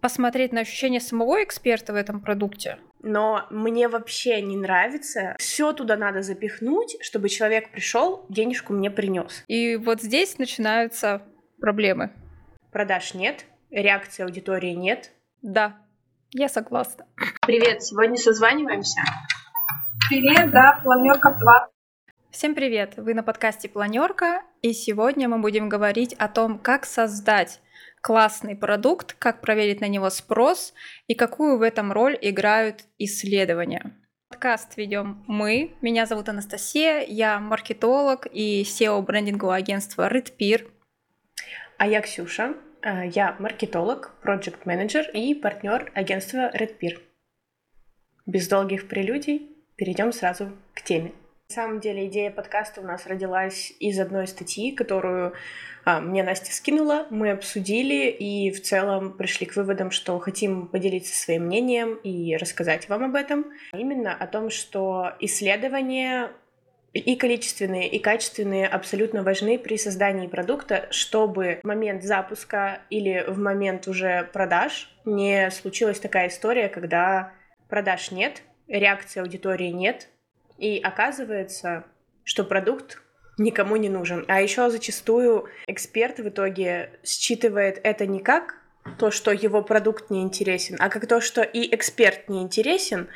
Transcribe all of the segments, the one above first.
посмотреть на ощущение самого эксперта в этом продукте. Но мне вообще не нравится. Все туда надо запихнуть, чтобы человек пришел, денежку мне принес. И вот здесь начинаются проблемы. Продаж нет, реакции аудитории нет. Да, я согласна. Привет, сегодня созваниваемся. Привет, да, планерка 2. Всем привет! Вы на подкасте Планерка, и сегодня мы будем говорить о том, как создать классный продукт, как проверить на него спрос и какую в этом роль играют исследования. Подкаст ведем мы. Меня зовут Анастасия, я маркетолог и SEO брендингового агентства RedPeer. А я Ксюша, э, я маркетолог, проект менеджер и партнер агентства RedPeer. Без долгих прелюдий перейдем сразу к теме. На самом деле идея подкаста у нас родилась из одной статьи, которую а, мне Настя скинула, мы обсудили и в целом пришли к выводам, что хотим поделиться своим мнением и рассказать вам об этом. Именно о том, что исследования и количественные, и качественные абсолютно важны при создании продукта, чтобы в момент запуска или в момент уже продаж не случилась такая история, когда продаж нет, реакции аудитории нет, и оказывается, что продукт никому не нужен. А еще зачастую эксперт в итоге считывает это не как то, что его продукт не интересен, а как то, что и эксперт не интересен,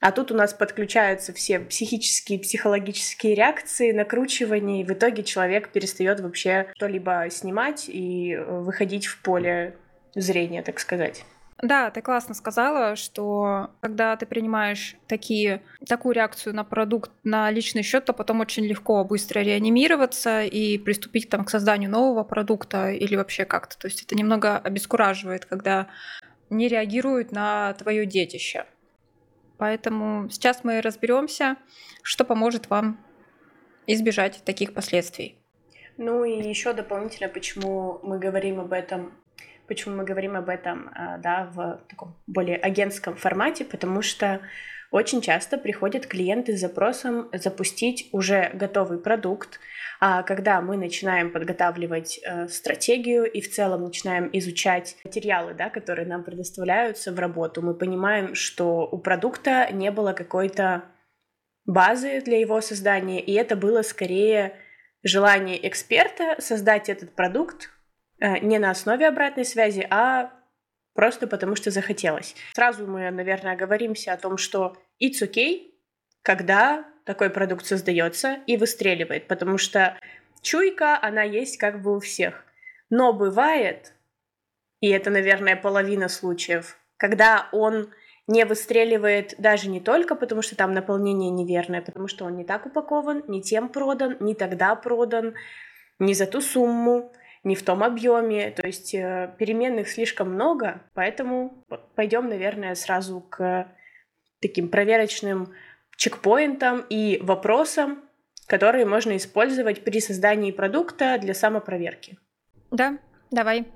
а тут у нас подключаются все психические, психологические реакции, накручивания, и в итоге человек перестает вообще что-либо снимать и выходить в поле зрения, так сказать. Да, ты классно сказала, что когда ты принимаешь такие, такую реакцию на продукт, на личный счет, то потом очень легко быстро реанимироваться и приступить там, к созданию нового продукта или вообще как-то. То есть это немного обескураживает, когда не реагируют на твое детище. Поэтому сейчас мы разберемся, что поможет вам избежать таких последствий. Ну и еще дополнительно, почему мы говорим об этом Почему мы говорим об этом а, да, в таком более агентском формате? Потому что очень часто приходят клиенты с запросом запустить уже готовый продукт, а когда мы начинаем подготавливать э, стратегию и в целом начинаем изучать материалы, да, которые нам предоставляются в работу, мы понимаем, что у продукта не было какой-то базы для его создания, и это было скорее желание эксперта создать этот продукт не на основе обратной связи, а просто потому что захотелось. Сразу мы, наверное, оговоримся о том, что it's okay, когда такой продукт создается и выстреливает, потому что чуйка, она есть как бы у всех. Но бывает, и это, наверное, половина случаев, когда он не выстреливает даже не только потому, что там наполнение неверное, потому что он не так упакован, не тем продан, не тогда продан, не за ту сумму, не в том объеме, то есть э, переменных слишком много, поэтому пойдем, наверное, сразу к таким проверочным чекпоинтам и вопросам, которые можно использовать при создании продукта для самопроверки. Да, давай.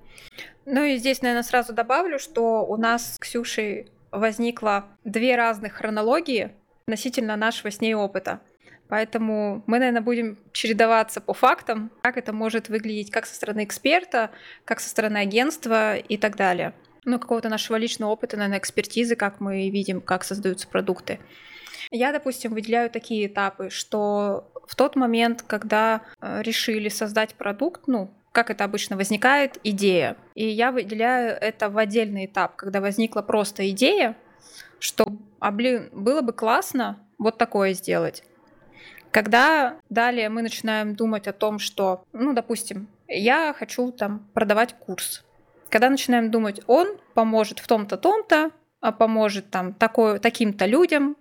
Ну и здесь, наверное, сразу добавлю, что у нас с Ксюшей возникло две разных хронологии относительно нашего с ней опыта. Поэтому мы, наверное, будем чередоваться по фактам, как это может выглядеть как со стороны эксперта, как со стороны агентства и так далее. Ну, какого-то нашего личного опыта, наверное, экспертизы, как мы видим, как создаются продукты. Я, допустим, выделяю такие этапы, что в тот момент, когда э, решили создать продукт, ну, как это обычно возникает, идея. И я выделяю это в отдельный этап, когда возникла просто идея, что, а блин, было бы классно вот такое сделать. Когда далее мы начинаем думать о том, что, ну, допустим, я хочу там продавать курс. Когда начинаем думать, он поможет в том-то, том-то, а поможет там такой, таким-то людям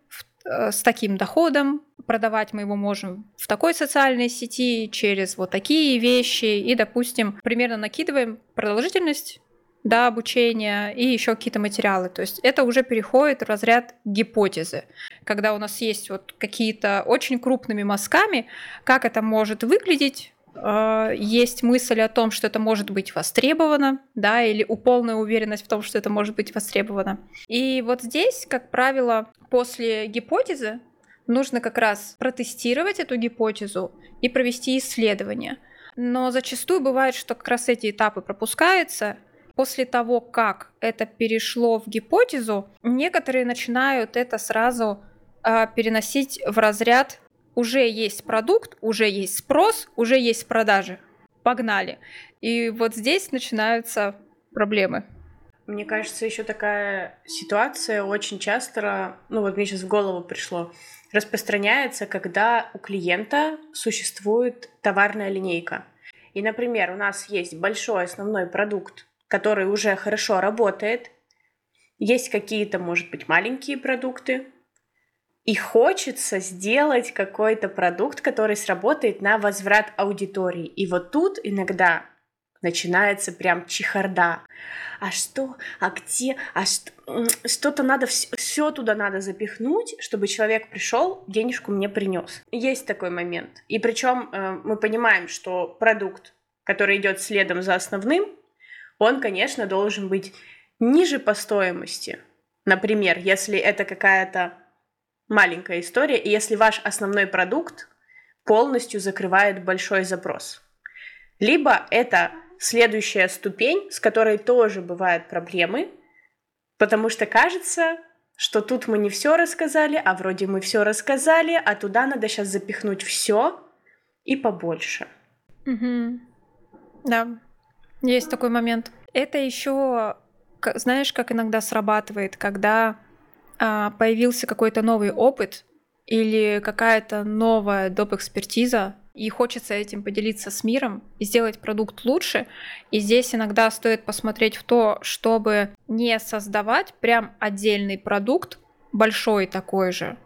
э, с таким доходом, продавать мы его можем в такой социальной сети через вот такие вещи и, допустим, примерно накидываем продолжительность да, обучения и еще какие-то материалы. То есть это уже переходит в разряд гипотезы, когда у нас есть вот какие-то очень крупными мазками, как это может выглядеть, э, есть мысль о том, что это может быть востребовано, да, или у полная уверенность в том, что это может быть востребовано. И вот здесь, как правило, после гипотезы нужно как раз протестировать эту гипотезу и провести исследование. Но зачастую бывает, что как раз эти этапы пропускаются, после того, как это перешло в гипотезу, некоторые начинают это сразу э, переносить в разряд уже есть продукт, уже есть спрос, уже есть продажи. Погнали. И вот здесь начинаются проблемы. Мне кажется, еще такая ситуация очень часто, ну вот мне сейчас в голову пришло, распространяется, когда у клиента существует товарная линейка. И, например, у нас есть большой основной продукт, который уже хорошо работает, есть какие-то, может быть, маленькие продукты, и хочется сделать какой-то продукт, который сработает на возврат аудитории. И вот тут иногда начинается прям чехарда. А что, а где, а что, что-то надо, все, все туда надо запихнуть, чтобы человек пришел, денежку мне принес. Есть такой момент. И причем э, мы понимаем, что продукт, который идет следом за основным, он, конечно, должен быть ниже по стоимости. Например, если это какая-то маленькая история, и если ваш основной продукт полностью закрывает большой запрос. Либо это следующая ступень, с которой тоже бывают проблемы, потому что кажется, что тут мы не все рассказали, а вроде мы все рассказали, а туда надо сейчас запихнуть все и побольше. Угу. Да, есть такой момент. Это еще, знаешь, как иногда срабатывает, когда а, появился какой-то новый опыт или какая-то новая доп. экспертиза, и хочется этим поделиться с миром и сделать продукт лучше. И здесь иногда стоит посмотреть в то, чтобы не создавать прям отдельный продукт, большой такой же,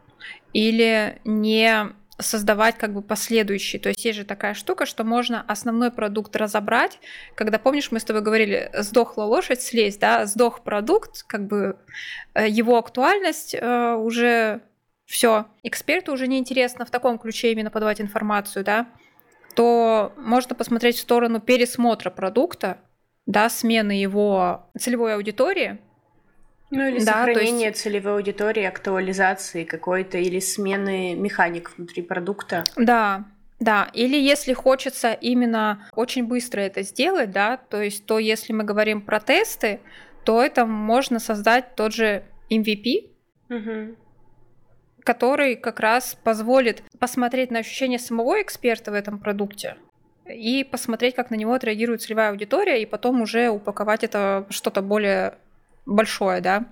или не создавать как бы последующий. То есть есть же такая штука, что можно основной продукт разобрать. Когда, помнишь, мы с тобой говорили, сдохла лошадь, слезть, да, сдох продукт, как бы э, его актуальность э, уже все. Эксперту уже неинтересно в таком ключе именно подавать информацию, да, то можно посмотреть в сторону пересмотра продукта, да, смены его целевой аудитории, ну или да, сохранение есть... целевой аудитории, актуализации какой-то или смены механик внутри продукта. Да, да, или если хочется именно очень быстро это сделать, да, то есть то, если мы говорим про тесты, то это можно создать тот же MVP, угу. который как раз позволит посмотреть на ощущение самого эксперта в этом продукте и посмотреть, как на него отреагирует целевая аудитория, и потом уже упаковать это что-то более большое, да.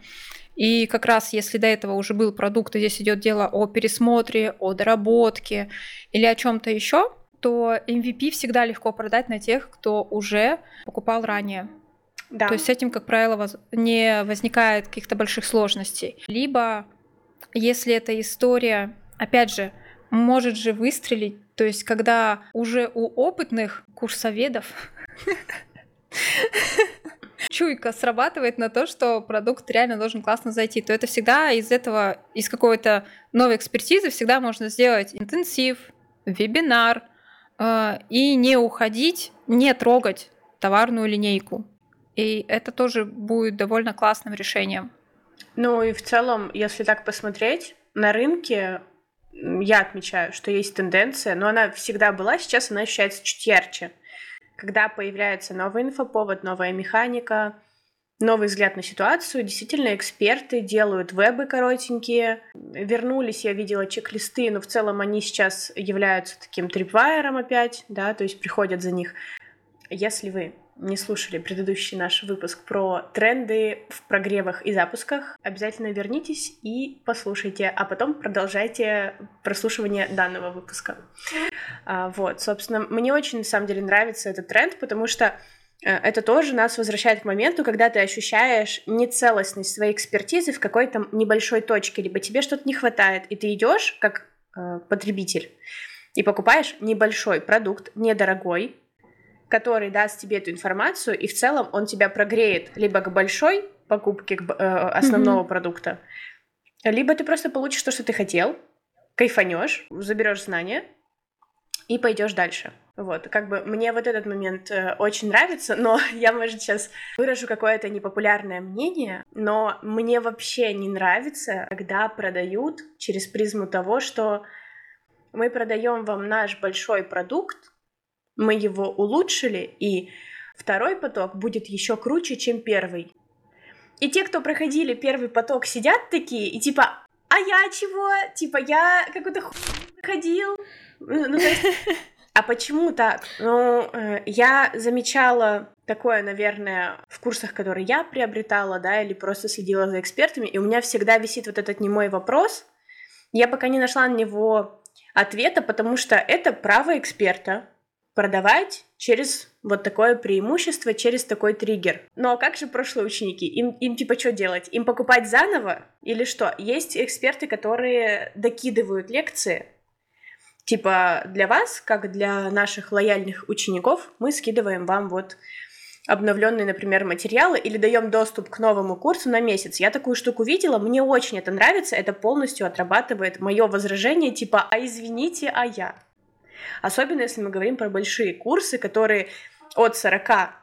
И как раз если до этого уже был продукт, и здесь идет дело о пересмотре, о доработке или о чем-то еще, то MVP всегда легко продать на тех, кто уже покупал ранее. Да. То есть с этим, как правило, не возникает каких-то больших сложностей. Либо, если эта история, опять же, может же выстрелить, то есть когда уже у опытных курсоведов чуйка срабатывает на то, что продукт реально должен классно зайти, то это всегда из этого, из какой-то новой экспертизы всегда можно сделать интенсив, вебинар э, и не уходить, не трогать товарную линейку. И это тоже будет довольно классным решением. Ну и в целом, если так посмотреть, на рынке я отмечаю, что есть тенденция, но она всегда была, сейчас она ощущается чуть ярче когда появляется новый инфоповод, новая механика, новый взгляд на ситуацию. Действительно, эксперты делают вебы коротенькие. Вернулись, я видела чек-листы, но в целом они сейчас являются таким трипвайером опять, да, то есть приходят за них. Если вы не слушали предыдущий наш выпуск про тренды в прогревах и запусках, обязательно вернитесь и послушайте, а потом продолжайте прослушивание данного выпуска. А, вот, собственно, мне очень на самом деле нравится этот тренд, потому что э, это тоже нас возвращает к моменту, когда ты ощущаешь нецелостность своей экспертизы в какой-то небольшой точке, либо тебе что-то не хватает, и ты идешь как э, потребитель и покупаешь небольшой продукт, недорогой, который даст тебе эту информацию, и в целом он тебя прогреет либо к большой покупке к, э, основного mm-hmm. продукта, либо ты просто получишь то, что ты хотел, кайфанешь, заберешь знания и пойдешь дальше. Вот, как бы мне вот этот момент э, очень нравится, но я, может, сейчас выражу какое-то непопулярное мнение, но мне вообще не нравится, когда продают через призму того, что мы продаем вам наш большой продукт, мы его улучшили, и второй поток будет еще круче, чем первый. И те, кто проходили первый поток, сидят такие и типа, а я чего? Типа, я какой-то хуй ходил. Ну, то есть, а почему так? Ну, э, я замечала такое, наверное, в курсах, которые я приобретала, да, или просто следила за экспертами, и у меня всегда висит вот этот немой вопрос. Я пока не нашла на него ответа, потому что это право эксперта продавать через вот такое преимущество, через такой триггер. Но как же прошлые ученики? Им, им типа что делать? Им покупать заново или что? Есть эксперты, которые докидывают лекции, Типа для вас, как для наших лояльных учеников, мы скидываем вам вот обновленные, например, материалы или даем доступ к новому курсу на месяц. Я такую штуку видела, мне очень это нравится, это полностью отрабатывает мое возражение типа «а извините, а я?». Особенно если мы говорим про большие курсы, которые от 40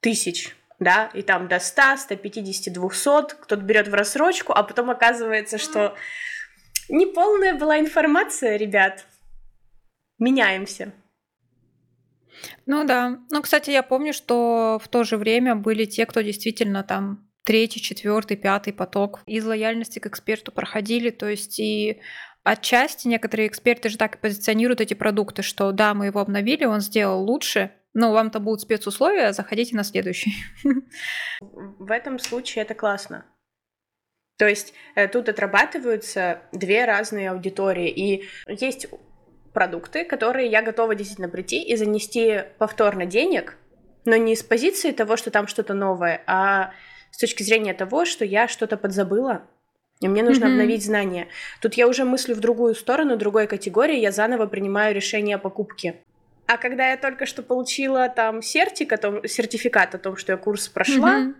тысяч да, и там до 100, 150, 200, кто-то берет в рассрочку, а потом оказывается, что Неполная была информация, ребят. Меняемся. Ну да. Ну, кстати, я помню, что в то же время были те, кто действительно там третий, четвертый, пятый поток из лояльности к эксперту проходили. То есть и отчасти некоторые эксперты же так и позиционируют эти продукты, что да, мы его обновили, он сделал лучше, но вам-то будут спецусловия, заходите на следующий. В этом случае это классно. То есть э, тут отрабатываются две разные аудитории. И есть продукты, которые я готова действительно прийти и занести повторно денег, но не с позиции того, что там что-то новое, а с точки зрения того, что я что-то подзабыла, и мне нужно mm-hmm. обновить знания. Тут я уже мыслю в другую сторону, другой категории, я заново принимаю решение о покупке. А когда я только что получила там сертик о том, сертификат о том, что я курс прошла, mm-hmm.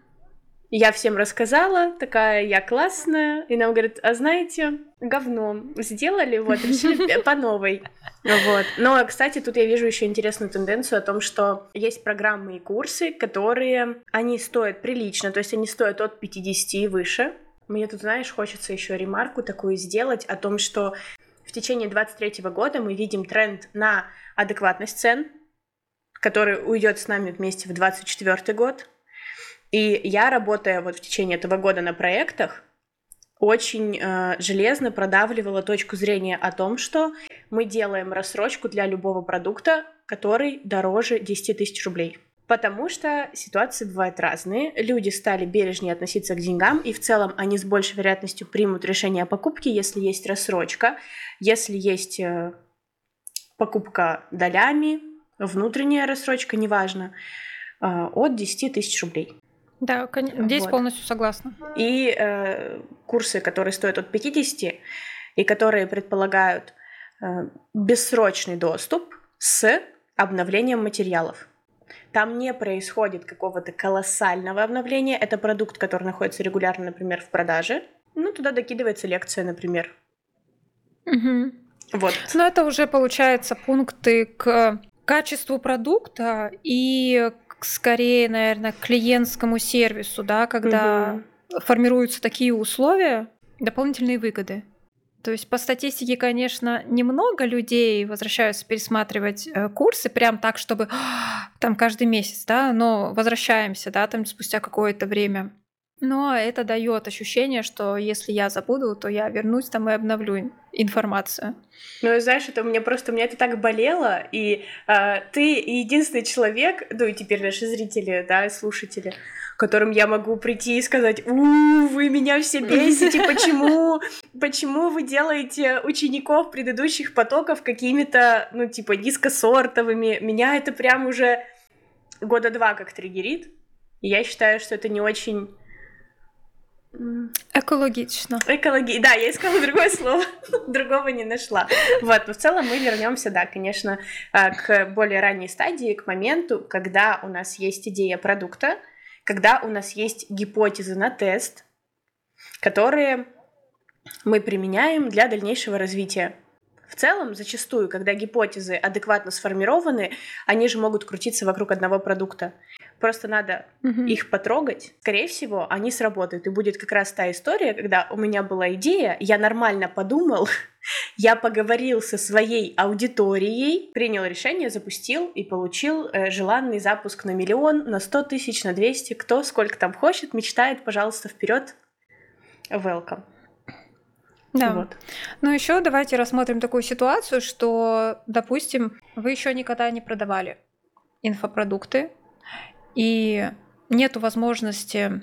Я всем рассказала, такая я классная, и нам говорят, а знаете, говно сделали, вот, решили по новой. Вот. Но, кстати, тут я вижу еще интересную тенденцию о том, что есть программы и курсы, которые, они стоят прилично, то есть они стоят от 50 и выше. Мне тут, знаешь, хочется еще ремарку такую сделать о том, что в течение 23 года мы видим тренд на адекватность цен, который уйдет с нами вместе в 24 год, и я, работая вот в течение этого года на проектах, очень э, железно продавливала точку зрения о том, что мы делаем рассрочку для любого продукта, который дороже 10 тысяч рублей. Потому что ситуации бывают разные. Люди стали бережнее относиться к деньгам, и в целом они с большей вероятностью примут решение о покупке, если есть рассрочка, если есть э, покупка долями, внутренняя рассрочка, неважно, э, от 10 тысяч рублей. Да, здесь вот. полностью согласна. И э, курсы, которые стоят от 50 и которые предполагают э, бессрочный доступ с обновлением материалов. Там не происходит какого-то колоссального обновления. Это продукт, который находится регулярно, например, в продаже. Ну, туда докидывается лекция, например. Угу. Вот. Но это уже получается пункты к качеству продукта и скорее, наверное, к клиентскому сервису, да, когда угу. формируются такие условия, дополнительные выгоды. То есть по статистике, конечно, немного людей возвращаются пересматривать э, курсы прям так, чтобы там каждый месяц, да, но возвращаемся, да, там спустя какое-то время. Но это дает ощущение, что если я забуду, то я вернусь там и обновлю информацию. Ну, и знаешь, это у меня просто, у меня это так болело, и э, ты единственный человек, ну и теперь наши зрители, да, слушатели, которым я могу прийти и сказать, у, вы меня все бесите, почему, почему вы делаете учеников предыдущих потоков какими-то, ну, типа, низкосортовыми, меня это прям уже года два как триггерит, и я считаю, что это не очень Экологично. Экологи... Да, я искала другое слово, другого не нашла. Вот, но в целом мы вернемся, да, конечно, а, к более ранней стадии, к моменту, когда у нас есть идея продукта, когда у нас есть гипотезы на тест, которые мы применяем для дальнейшего развития. В целом, зачастую, когда гипотезы адекватно сформированы, они же могут крутиться вокруг одного продукта. Просто надо mm-hmm. их потрогать. Скорее всего, они сработают. И будет как раз та история, когда у меня была идея, я нормально подумал, я поговорил со своей аудиторией, принял решение, запустил и получил э, желанный запуск на миллион, на 100 тысяч, на 200. Кто сколько там хочет, мечтает, пожалуйста, вперед. Welcome. Да. Вот. Ну еще давайте рассмотрим такую ситуацию, что, допустим, вы еще никогда не продавали инфопродукты, и нету возможности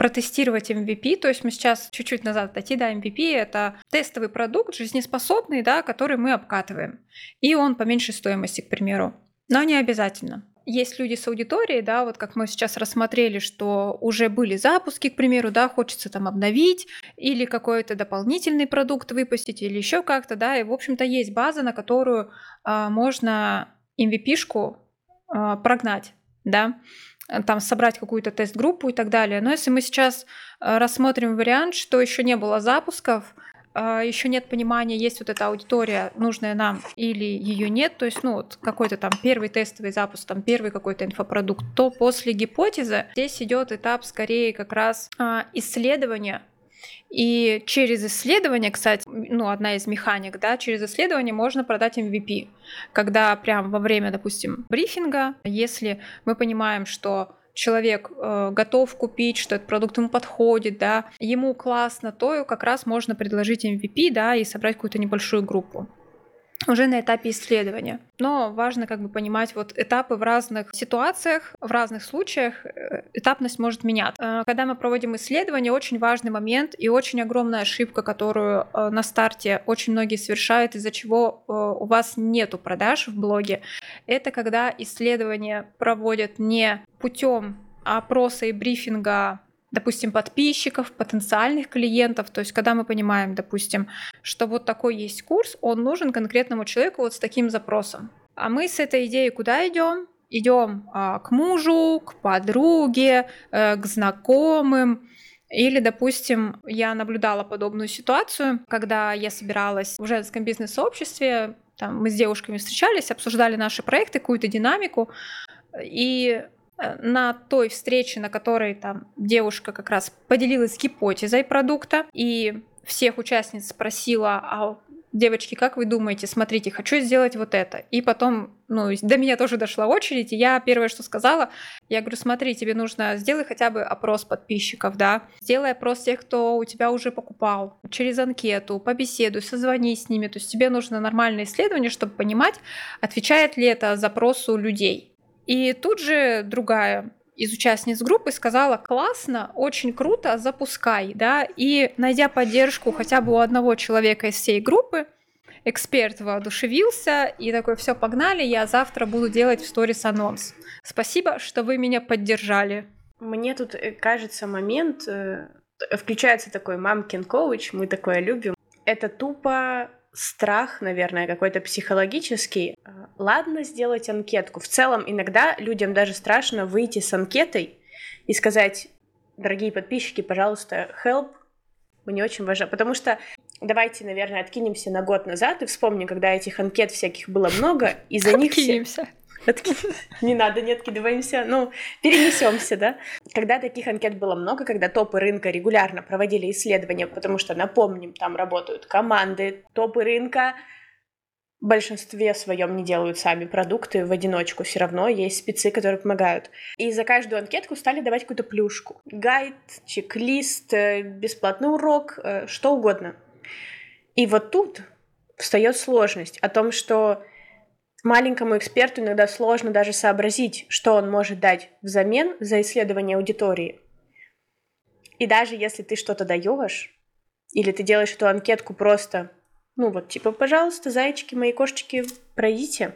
протестировать MVP, то есть мы сейчас чуть-чуть назад отойти, да, MVP — это тестовый продукт, жизнеспособный, да, который мы обкатываем, и он по меньшей стоимости, к примеру, но не обязательно. Есть люди с аудиторией, да, вот как мы сейчас рассмотрели, что уже были запуски, к примеру, да, хочется там обновить или какой-то дополнительный продукт выпустить или еще как-то, да, и, в общем-то, есть база, на которую а, можно MVP-шку а, прогнать, да, там собрать какую-то тест-группу и так далее. Но если мы сейчас а, рассмотрим вариант, что еще не было запусков, а, еще нет понимания, есть вот эта аудитория, нужная нам, или ее нет, то есть, ну, вот какой-то там первый тестовый запуск, там первый какой-то инфопродукт, то после гипотезы здесь идет этап скорее как раз исследования и через исследование, кстати, ну, одна из механик, да, через исследование можно продать MVP. Когда прям во время, допустим, брифинга, если мы понимаем, что человек э, готов купить, что этот продукт ему подходит, да, ему классно, то как раз можно предложить MVP, да, и собрать какую-то небольшую группу уже на этапе исследования. Но важно как бы понимать вот этапы в разных ситуациях, в разных случаях э, этапность может меняться. Э, когда мы проводим исследование, очень важный момент и очень огромная ошибка, которую э, на старте очень многие совершают, из-за чего у вас нету продаж в блоге, это когда исследование проводят не путем опроса и брифинга допустим, подписчиков, потенциальных клиентов. То есть, когда мы понимаем, допустим, что вот такой есть курс, он нужен конкретному человеку вот с таким запросом. А мы с этой идеей куда идем? Идем а, к мужу, к подруге, э, к знакомым. Или, допустим, я наблюдала подобную ситуацию, когда я собиралась в женском бизнес-сообществе, там, мы с девушками встречались, обсуждали наши проекты, какую-то динамику, и на той встрече, на которой там девушка как раз поделилась гипотезой продукта, и всех участниц спросила, а девочки, как вы думаете, смотрите, хочу сделать вот это. И потом, ну, до меня тоже дошла очередь, и я первое, что сказала, я говорю, смотри, тебе нужно, сделай хотя бы опрос подписчиков, да, сделай опрос тех, кто у тебя уже покупал, через анкету, побеседуй, созвонись с ними, то есть тебе нужно нормальное исследование, чтобы понимать, отвечает ли это запросу людей. И тут же другая из участниц группы сказала, классно, очень круто, запускай, да, и найдя поддержку хотя бы у одного человека из всей группы, эксперт воодушевился и такой, все, погнали, я завтра буду делать в сторис анонс. Спасибо, что вы меня поддержали. Мне тут э, кажется момент, э, включается такой мамкин коуч, мы такое любим. Это тупо страх, наверное, какой-то психологический. А, ладно сделать анкетку. В целом, иногда людям даже страшно выйти с анкетой и сказать, дорогие подписчики, пожалуйста, help, мне очень важно. Потому что давайте, наверное, откинемся на год назад и вспомним, когда этих анкет всяких было много, и за них все... Не надо, не откидываемся. Ну, перенесемся, да. Когда таких анкет было много, когда топы рынка регулярно проводили исследования, потому что, напомним, там работают команды, топы рынка в большинстве своем не делают сами продукты в одиночку, все равно есть спецы, которые помогают. И за каждую анкетку стали давать какую-то плюшку. Гайд, чек-лист, э, бесплатный урок, э, что угодно. И вот тут встает сложность о том, что Маленькому эксперту иногда сложно даже сообразить, что он может дать взамен за исследование аудитории. И даже если ты что-то даешь, или ты делаешь эту анкетку просто, ну вот, типа, пожалуйста, зайчики, мои кошечки, пройдите,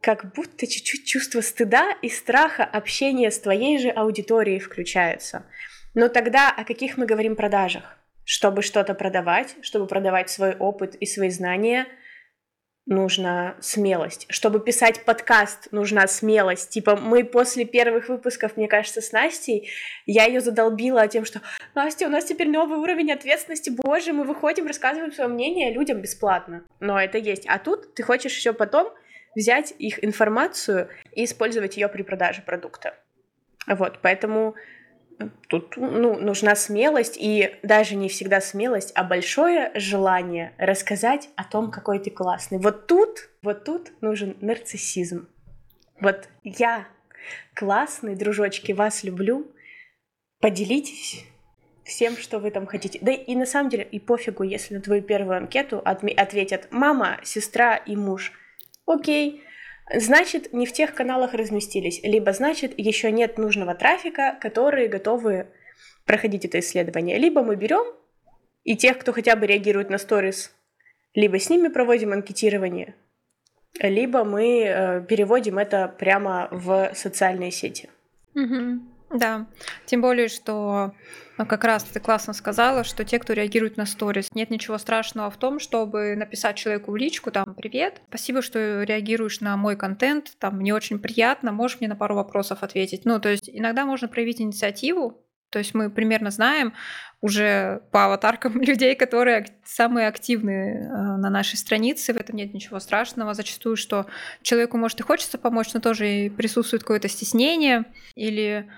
как будто чуть-чуть чувство стыда и страха общения с твоей же аудиторией включается. Но тогда о каких мы говорим продажах? Чтобы что-то продавать, чтобы продавать свой опыт и свои знания – нужна смелость. Чтобы писать подкаст, нужна смелость. Типа, мы после первых выпусков, мне кажется, с Настей, я ее задолбила тем, что Настя, у нас теперь новый уровень ответственности, боже, мы выходим, рассказываем свое мнение людям бесплатно. Но это есть. А тут ты хочешь еще потом взять их информацию и использовать ее при продаже продукта. Вот, поэтому тут ну, нужна смелость, и даже не всегда смелость, а большое желание рассказать о том, какой ты классный. Вот тут, вот тут нужен нарциссизм. Вот я классный, дружочки, вас люблю, поделитесь всем, что вы там хотите. Да и на самом деле, и пофигу, если на твою первую анкету ответят мама, сестра и муж. Окей, значит, не в тех каналах разместились, либо значит, еще нет нужного трафика, которые готовы проходить это исследование. Либо мы берем и тех, кто хотя бы реагирует на сторис, либо с ними проводим анкетирование, либо мы э, переводим это прямо в социальные сети. Угу. Да, тем более, что ну, как раз ты классно сказала, что те, кто реагирует на сторис, нет ничего страшного в том, чтобы написать человеку в личку, там, привет, спасибо, что реагируешь на мой контент, там, мне очень приятно, можешь мне на пару вопросов ответить. Ну, то есть иногда можно проявить инициативу, то есть мы примерно знаем уже по аватаркам людей, которые самые активные э, на нашей странице. В этом нет ничего страшного. Зачастую, что человеку, может, и хочется помочь, но тоже присутствует какое-то стеснение или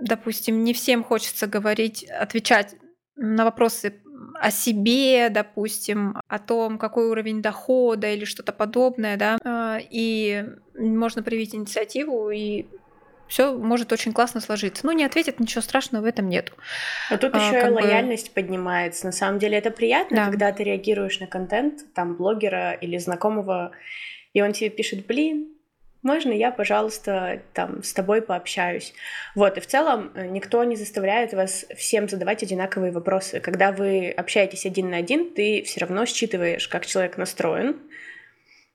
допустим, не всем хочется говорить, отвечать на вопросы о себе, допустим, о том, какой уровень дохода или что-то подобное, да, а, и можно проявить инициативу и все может очень классно сложиться. Ну, не ответит, ничего страшного в этом нет. А тут еще и лояльность бы... поднимается. На самом деле это приятно, да. когда ты реагируешь на контент там блогера или знакомого, и он тебе пишет, блин, можно я, пожалуйста, там с тобой пообщаюсь. Вот, и в целом э, никто не заставляет вас всем задавать одинаковые вопросы. Когда вы общаетесь один на один, ты все равно считываешь, как человек настроен,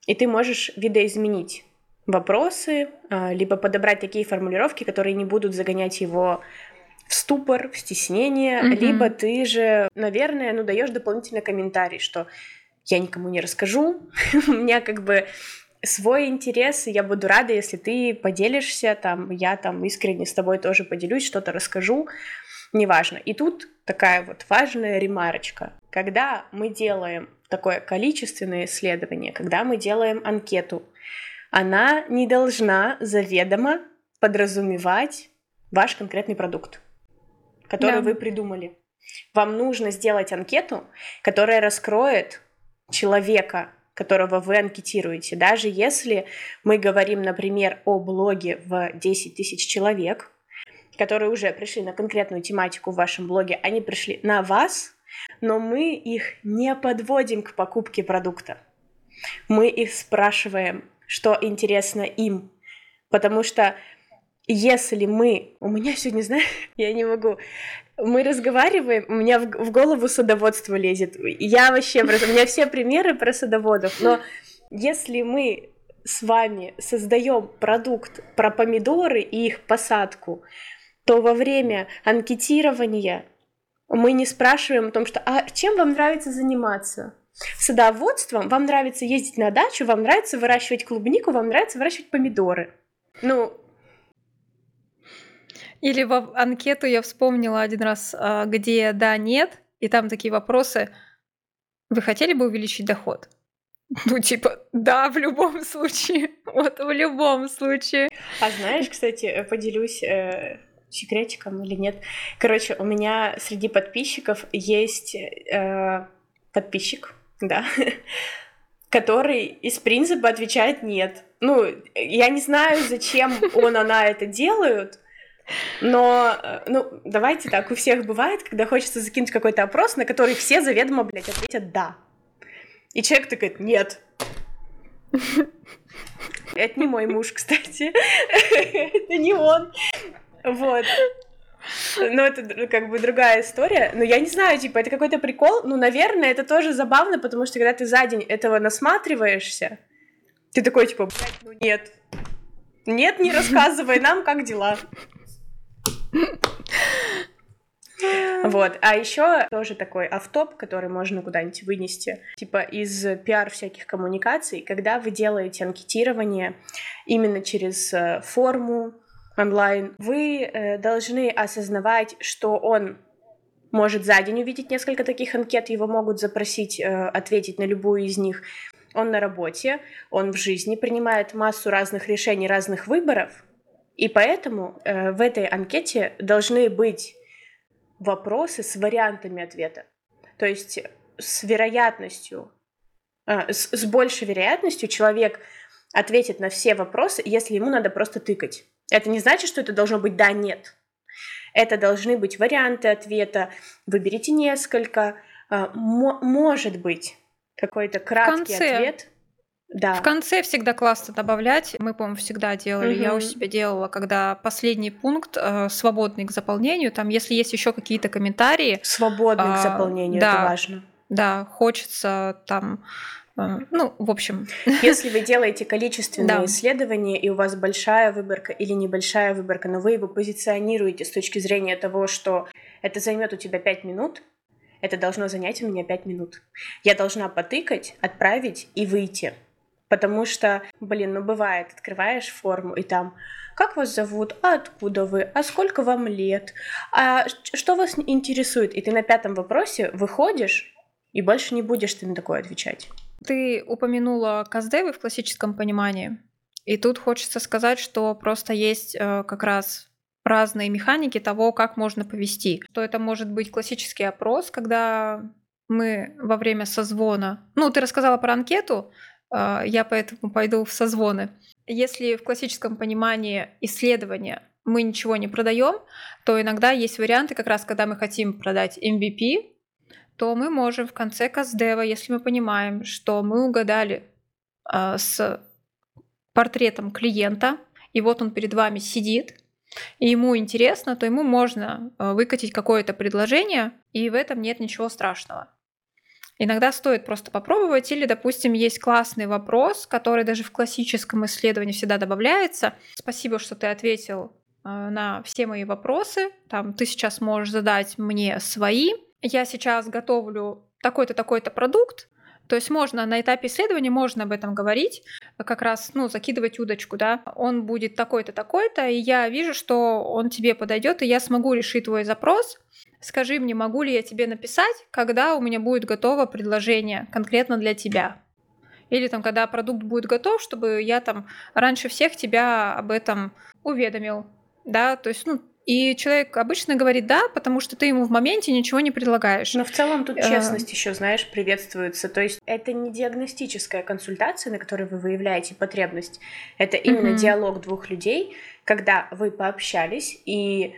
и ты можешь видоизменить вопросы, а, либо подобрать такие формулировки, которые не будут загонять его в ступор, в стеснение, mm-hmm. либо ты же, наверное, ну даешь дополнительный комментарий, что я никому не расскажу, у меня как бы свой интерес, и я буду рада, если ты поделишься, там, я там искренне с тобой тоже поделюсь, что-то расскажу, неважно. И тут такая вот важная ремарочка. Когда мы делаем такое количественное исследование, когда мы делаем анкету, она не должна заведомо подразумевать ваш конкретный продукт, который да. вы придумали. Вам нужно сделать анкету, которая раскроет человека, которого вы анкетируете. Даже если мы говорим, например, о блоге в 10 тысяч человек, которые уже пришли на конкретную тематику в вашем блоге, они пришли на вас, но мы их не подводим к покупке продукта. Мы их спрашиваем, что интересно им. Потому что если мы... У меня сегодня, знаешь, я не могу мы разговариваем, у меня в, голову садоводство лезет. Я вообще просто... У меня все примеры про садоводов, но если мы с вами создаем продукт про помидоры и их посадку, то во время анкетирования мы не спрашиваем о том, что «а чем вам нравится заниматься?» Садоводством вам нравится ездить на дачу, вам нравится выращивать клубнику, вам нравится выращивать помидоры. Ну, или в анкету я вспомнила один раз, а, где да, нет, и там такие вопросы. Вы хотели бы увеличить доход? Ну, типа, да, в любом случае. Вот, в любом случае. А знаешь, кстати, э, поделюсь э, секретиком или нет. Короче, у меня среди подписчиков есть э, подписчик, да, который из принципа отвечает нет. Ну, я не знаю, зачем он, она это делают, но, э, ну, давайте так, у всех бывает, когда хочется закинуть какой-то опрос, на который все заведомо, блядь, ответят «да». И человек такой «нет». Это не мой муж, кстати. Это не он. Вот. Но это как бы другая история. Но я не знаю, типа, это какой-то прикол. Ну, наверное, это тоже забавно, потому что когда ты за день этого насматриваешься, ты такой, типа, блядь, ну нет. Нет, не рассказывай нам, как дела. Вот, а еще тоже такой автоп, который можно куда-нибудь вынести, типа из пиар всяких коммуникаций, когда вы делаете анкетирование именно через э, форму онлайн, вы э, должны осознавать, что он может за день увидеть несколько таких анкет, его могут запросить, э, ответить на любую из них. он на работе, он в жизни принимает массу разных решений, разных выборов, и поэтому э, в этой анкете должны быть вопросы с вариантами ответа. То есть с вероятностью, э, с, с большей вероятностью человек ответит на все вопросы, если ему надо просто тыкать. Это не значит, что это должно быть да, нет. Это должны быть варианты ответа. Выберите несколько. Э, может быть какой-то краткий ответ да. В конце всегда классно добавлять. Мы, по-моему, всегда делали. Угу. Я у себя делала, когда последний пункт э, свободный к заполнению. Там, если есть еще какие-то комментарии. Свободный э, к заполнению, да, это важно. Да, хочется там. Э, ну, в общем. Если вы делаете количественные да. исследования, и у вас большая выборка или небольшая выборка, но вы его позиционируете с точки зрения того, что это займет у тебя 5 минут, это должно занять у меня 5 минут. Я должна потыкать, отправить и выйти. Потому что, блин, ну бывает, открываешь форму и там как вас зовут, а откуда вы, а сколько вам лет, а что вас интересует. И ты на пятом вопросе выходишь, и больше не будешь ты на такое отвечать. Ты упомянула каздевы в классическом понимании. И тут хочется сказать, что просто есть э, как раз разные механики того, как можно повести. То это может быть классический опрос, когда мы во время созвона... Ну, ты рассказала про анкету, я поэтому пойду в созвоны. Если в классическом понимании исследования мы ничего не продаем, то иногда есть варианты, как раз когда мы хотим продать MVP, то мы можем в конце каздева, если мы понимаем, что мы угадали э, с портретом клиента, и вот он перед вами сидит, и ему интересно, то ему можно э, выкатить какое-то предложение, и в этом нет ничего страшного. Иногда стоит просто попробовать, или, допустим, есть классный вопрос, который даже в классическом исследовании всегда добавляется. Спасибо, что ты ответил э, на все мои вопросы. Там ты сейчас можешь задать мне свои. Я сейчас готовлю такой-то, такой-то продукт, то есть можно на этапе исследования можно об этом говорить, как раз, ну, закидывать удочку, да. Он будет такой-то, такой-то, и я вижу, что он тебе подойдет, и я смогу решить твой запрос. Скажи мне, могу ли я тебе написать, когда у меня будет готово предложение конкретно для тебя? Или там, когда продукт будет готов, чтобы я там раньше всех тебя об этом уведомил. Да, то есть, ну, и человек обычно говорит да, потому что ты ему в моменте ничего не предлагаешь. Но в целом тут э, честность еще, знаешь, приветствуется. То есть это не диагностическая консультация, на которой вы выявляете потребность. Это именно mm-hmm. диалог двух людей, когда вы пообщались и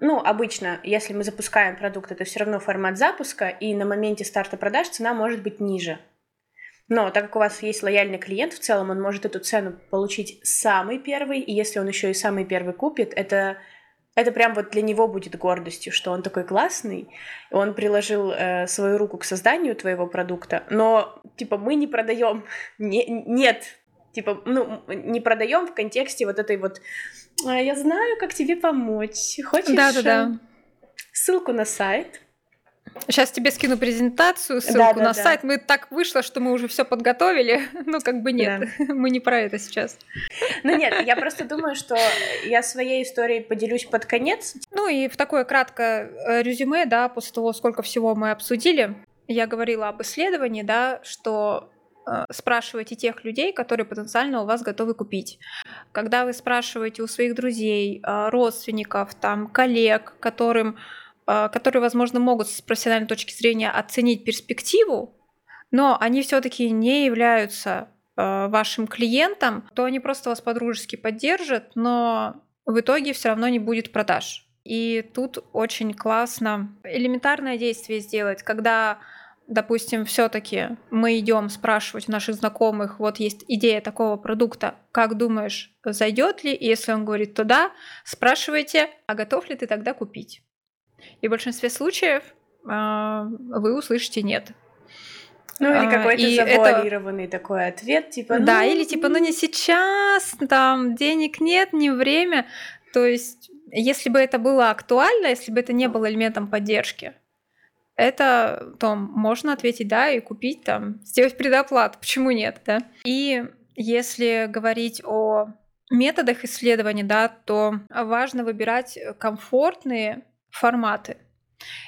ну, обычно, если мы запускаем продукт, это все равно формат запуска, и на моменте старта продаж цена может быть ниже. Но так как у вас есть лояльный клиент, в целом он может эту цену получить самый первый, и если он еще и самый первый купит, это, это прям вот для него будет гордостью, что он такой классный, он приложил э, свою руку к созданию твоего продукта, но типа мы не продаем, не, нет, типа ну не продаем в контексте вот этой вот а, я знаю, как тебе помочь. Хочешь? Да, да, да. Ссылку на сайт. Сейчас тебе скину презентацию, ссылку да, да, на да. сайт. Мы так вышло, что мы уже все подготовили. Ну, как бы нет, да. мы не про это сейчас. Ну нет, я просто думаю, что я своей историей поделюсь под конец. Ну и в такое краткое э, резюме, да, после того, сколько всего мы обсудили, я говорила об исследовании, да, что Э, спрашивайте тех людей, которые потенциально у вас готовы купить. Когда вы спрашиваете у своих друзей, э, родственников, там, коллег, которым, которые, возможно, могут с профессиональной точки зрения оценить перспективу, но они все-таки не являются вашим клиентом, то они просто вас подружески поддержат, но в итоге все равно не будет продаж. И тут очень классно элементарное действие сделать, когда допустим, все-таки мы идем спрашивать у наших знакомых, вот есть идея такого продукта, как думаешь, зайдет ли? И если он говорит, то да, спрашивайте, а готов ли ты тогда купить? И в большинстве случаев э, вы услышите нет. Ну или а, какой-то и завуалированный это... такой ответ, типа. Да, ну... или типа, ну не сейчас, там денег нет, не время. То есть, если бы это было актуально, если бы это не было элементом поддержки, это то можно ответить да и купить там, сделать предоплату, почему нет, да? И если говорить о методах исследования, да, то важно выбирать комфортные форматы.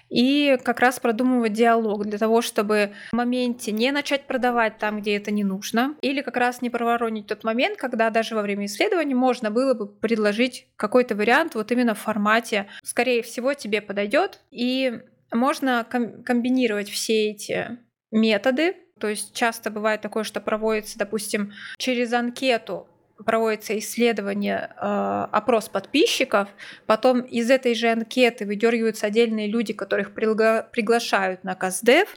и как раз продумывать диалог для того, чтобы в моменте не начать продавать там, где это не нужно, или как раз не проворонить тот момент, когда даже во время исследования можно было бы предложить какой-то вариант вот именно в формате, скорее всего, тебе подойдет, и можно ком- комбинировать все эти методы, то есть часто бывает такое, что проводится, допустим, через анкету проводится исследование, э, опрос подписчиков, потом из этой же анкеты выдергиваются отдельные люди, которых пригла- приглашают на КАЗДЕВ,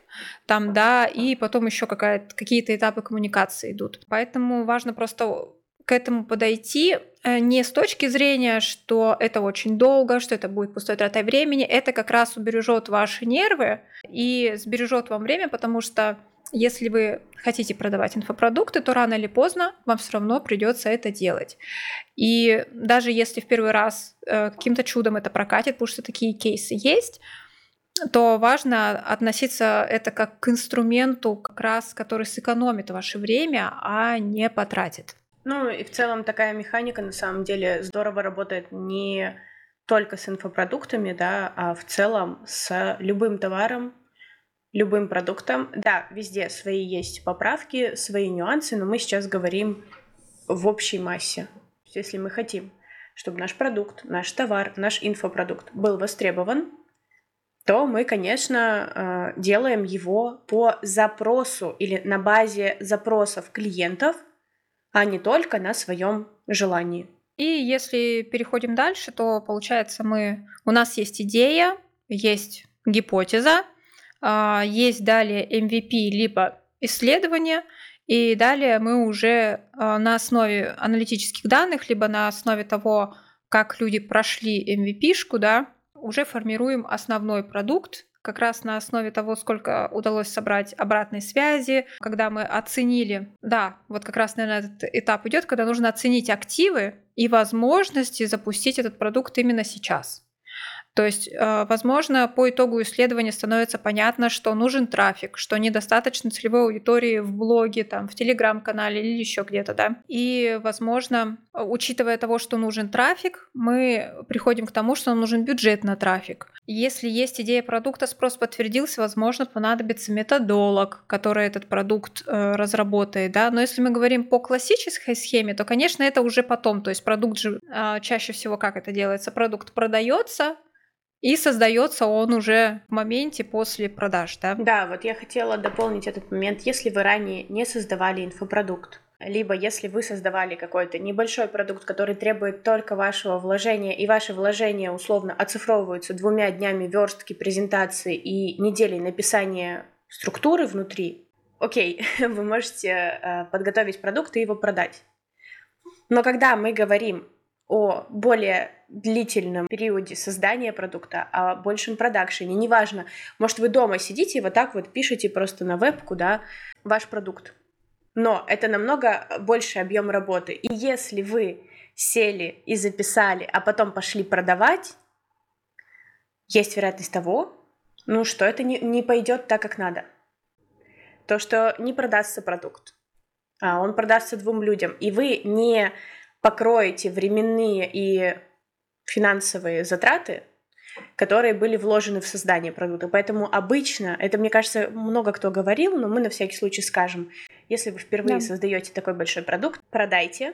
там, да, и потом еще какие-то этапы коммуникации идут. Поэтому важно просто к этому подойти э, не с точки зрения, что это очень долго, что это будет пустой тратой времени, это как раз убережет ваши нервы и сбережет вам время, потому что если вы хотите продавать инфопродукты, то рано или поздно вам все равно придется это делать. И даже если в первый раз э, каким-то чудом это прокатит, потому что такие кейсы есть, то важно относиться это как к инструменту, как раз, который сэкономит ваше время, а не потратит. Ну и в целом такая механика на самом деле здорово работает не только с инфопродуктами, да, а в целом с любым товаром, любым продуктом. Да, везде свои есть поправки, свои нюансы, но мы сейчас говорим в общей массе. Если мы хотим, чтобы наш продукт, наш товар, наш инфопродукт был востребован, то мы, конечно, э, делаем его по запросу или на базе запросов клиентов, а не только на своем желании. И если переходим дальше, то получается мы у нас есть идея, есть гипотеза, есть далее MVP либо исследование, и далее мы уже а, на основе аналитических данных, либо на основе того, как люди прошли MVP-шку, да, уже формируем основной продукт, как раз на основе того, сколько удалось собрать обратной связи, когда мы оценили, да, вот как раз, наверное, этот этап идет, когда нужно оценить активы и возможности запустить этот продукт именно сейчас. То есть, э, возможно, по итогу исследования становится понятно, что нужен трафик, что недостаточно целевой аудитории в блоге, там, в телеграм-канале или еще где-то, да. И, возможно, учитывая того, что нужен трафик, мы приходим к тому, что нам нужен бюджет на трафик. Если есть идея продукта, спрос подтвердился, возможно, понадобится методолог, который этот продукт э, разработает, да. Но если мы говорим по классической схеме, то, конечно, это уже потом. То есть продукт же э, чаще всего как это делается? Продукт продается, и создается он уже в моменте после продаж, да? Да, вот я хотела дополнить этот момент. Если вы ранее не создавали инфопродукт, либо если вы создавали какой-то небольшой продукт, который требует только вашего вложения, и ваши вложения условно оцифровываются двумя днями верстки, презентации и неделей написания структуры внутри, окей, вы можете э, подготовить продукт и его продать. Но когда мы говорим о более длительном периоде создания продукта, о большем продакшене. Неважно, может, вы дома сидите и вот так вот пишете просто на вебку, да, ваш продукт. Но это намного больше объем работы. И если вы сели и записали, а потом пошли продавать, есть вероятность того, ну, что это не, не пойдет так, как надо. То, что не продастся продукт, а он продастся двум людям, и вы не покроете временные и финансовые затраты, которые были вложены в создание продукта. Поэтому обычно, это, мне кажется, много кто говорил, но мы на всякий случай скажем, если вы впервые да. создаете такой большой продукт, продайте,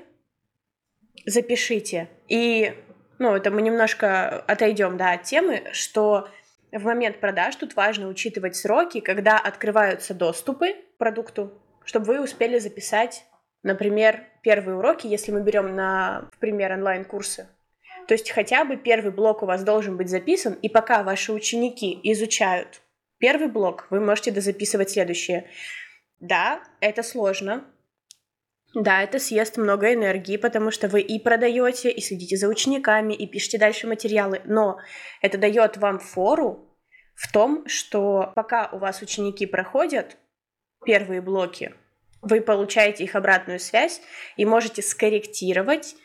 запишите. И, ну, это мы немножко отойдем, да, от темы, что в момент продаж тут важно учитывать сроки, когда открываются доступы к продукту, чтобы вы успели записать Например, первые уроки, если мы берем на, в пример, онлайн-курсы, то есть хотя бы первый блок у вас должен быть записан, и пока ваши ученики изучают первый блок, вы можете дозаписывать следующее. Да, это сложно. Да, это съест много энергии, потому что вы и продаете, и следите за учениками, и пишете дальше материалы. Но это дает вам фору в том, что пока у вас ученики проходят первые блоки, вы получаете их обратную связь и можете скорректировать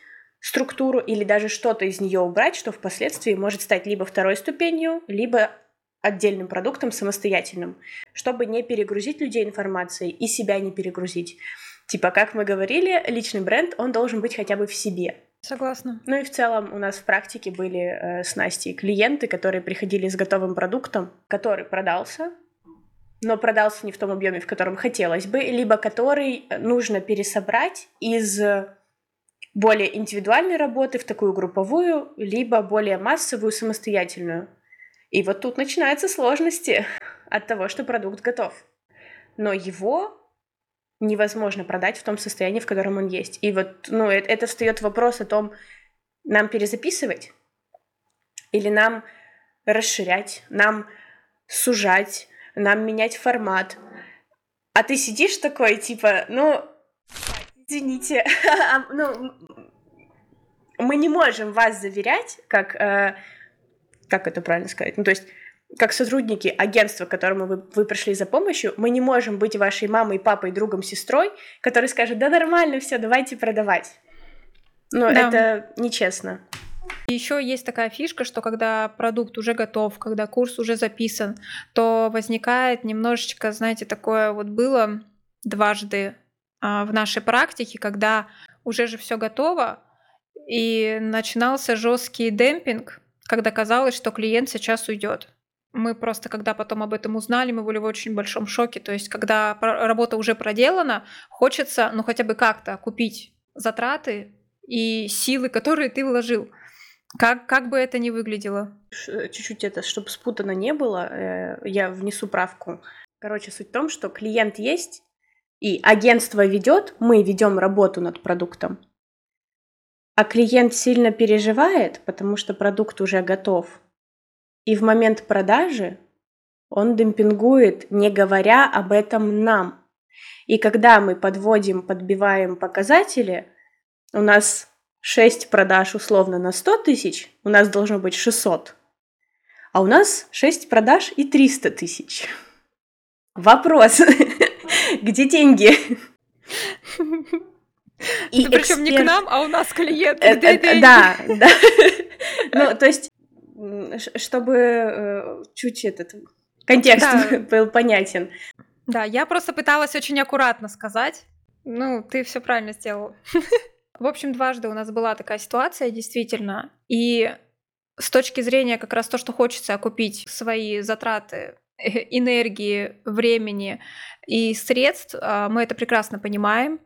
структуру или даже что-то из нее убрать, что впоследствии может стать либо второй ступенью, либо отдельным продуктом самостоятельным, чтобы не перегрузить людей информацией и себя не перегрузить. Типа, как мы говорили, личный бренд, он должен быть хотя бы в себе. Согласна. Ну и в целом у нас в практике были э, с Настей клиенты, которые приходили с готовым продуктом, который продался, но продался не в том объеме, в котором хотелось бы, либо который нужно пересобрать из более индивидуальной работы в такую групповую, либо более массовую самостоятельную. И вот тут начинаются сложности от того, что продукт готов. Но его невозможно продать в том состоянии, в котором он есть. И вот, ну, это, это встает вопрос о том, нам перезаписывать или нам расширять, нам сужать, нам менять формат. А ты сидишь такой, типа, ну, извините, а, ну, мы не можем вас заверять, как, э, как это правильно сказать, ну, то есть как сотрудники агентства, к которому вы, вы пришли за помощью, мы не можем быть вашей мамой, папой, другом, сестрой, который скажет, да нормально все, давайте продавать. Но да. это нечестно. Еще есть такая фишка, что когда продукт уже готов, когда курс уже записан, то возникает немножечко, знаете, такое вот было дважды а, в нашей практике, когда уже же все готово, и начинался жесткий демпинг, когда казалось, что клиент сейчас уйдет. Мы просто, когда потом об этом узнали, мы были в очень большом шоке. То есть, когда работа уже проделана, хочется, ну, хотя бы как-то купить затраты и силы, которые ты вложил. Как, как бы это ни выглядело. Чуть-чуть это, чтобы спутано не было, э, я внесу правку. Короче, суть в том, что клиент есть, и агентство ведет, мы ведем работу над продуктом, а клиент сильно переживает, потому что продукт уже готов, и в момент продажи он демпингует, не говоря об этом нам. И когда мы подводим, подбиваем показатели, у нас 6 продаж условно на 100 тысяч, у нас должно быть 600. А у нас 6 продаж и 300 тысяч. Вопрос, где деньги? И причем не к нам, а у нас клиент. Да, да. Ну, то есть чтобы э, чуть этот контекст был понятен. Да, я просто пыталась очень аккуратно сказать. Ну, ты все правильно сделал. В общем, дважды у нас была такая ситуация, действительно. И с точки зрения как раз то, что хочется окупить свои затраты энергии, времени и средств, а, мы это прекрасно понимаем.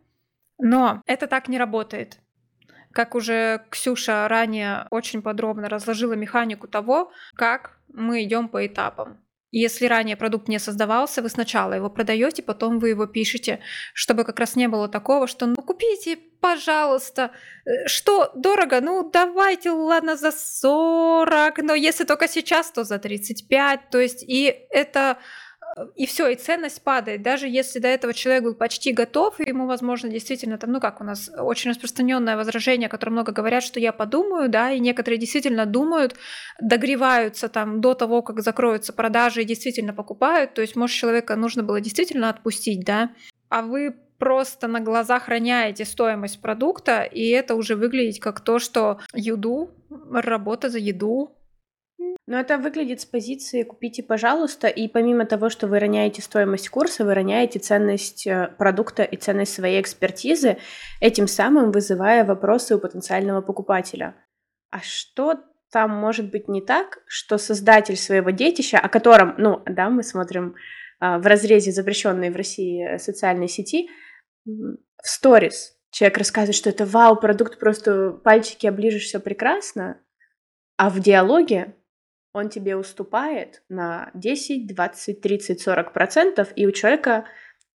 Но это так не работает. Как уже Ксюша ранее очень подробно разложила механику того, как мы идем по этапам. Если ранее продукт не создавался, вы сначала его продаете, потом вы его пишете, чтобы как раз не было такого, что ну купите, пожалуйста, э, что дорого, ну давайте, ладно, за 40, но если только сейчас, то за 35, то есть и это и все, и ценность падает. Даже если до этого человек был почти готов, и ему, возможно, действительно там, ну как у нас очень распространенное возражение, которое много говорят, что я подумаю, да, и некоторые действительно думают, догреваются там до того, как закроются продажи и действительно покупают. То есть, может, человека нужно было действительно отпустить, да, а вы просто на глазах роняете стоимость продукта, и это уже выглядит как то, что еду, работа за еду, но это выглядит с позиции «купите, пожалуйста», и помимо того, что вы роняете стоимость курса, вы роняете ценность э, продукта и ценность своей экспертизы, этим самым вызывая вопросы у потенциального покупателя. А что там может быть не так, что создатель своего детища, о котором, ну, да, мы смотрим а, в разрезе запрещенной в России социальной сети, в сторис человек рассказывает, что это вау, продукт, просто пальчики оближешь, все прекрасно, а в диалоге он тебе уступает на 10, 20, 30, 40 процентов, и у человека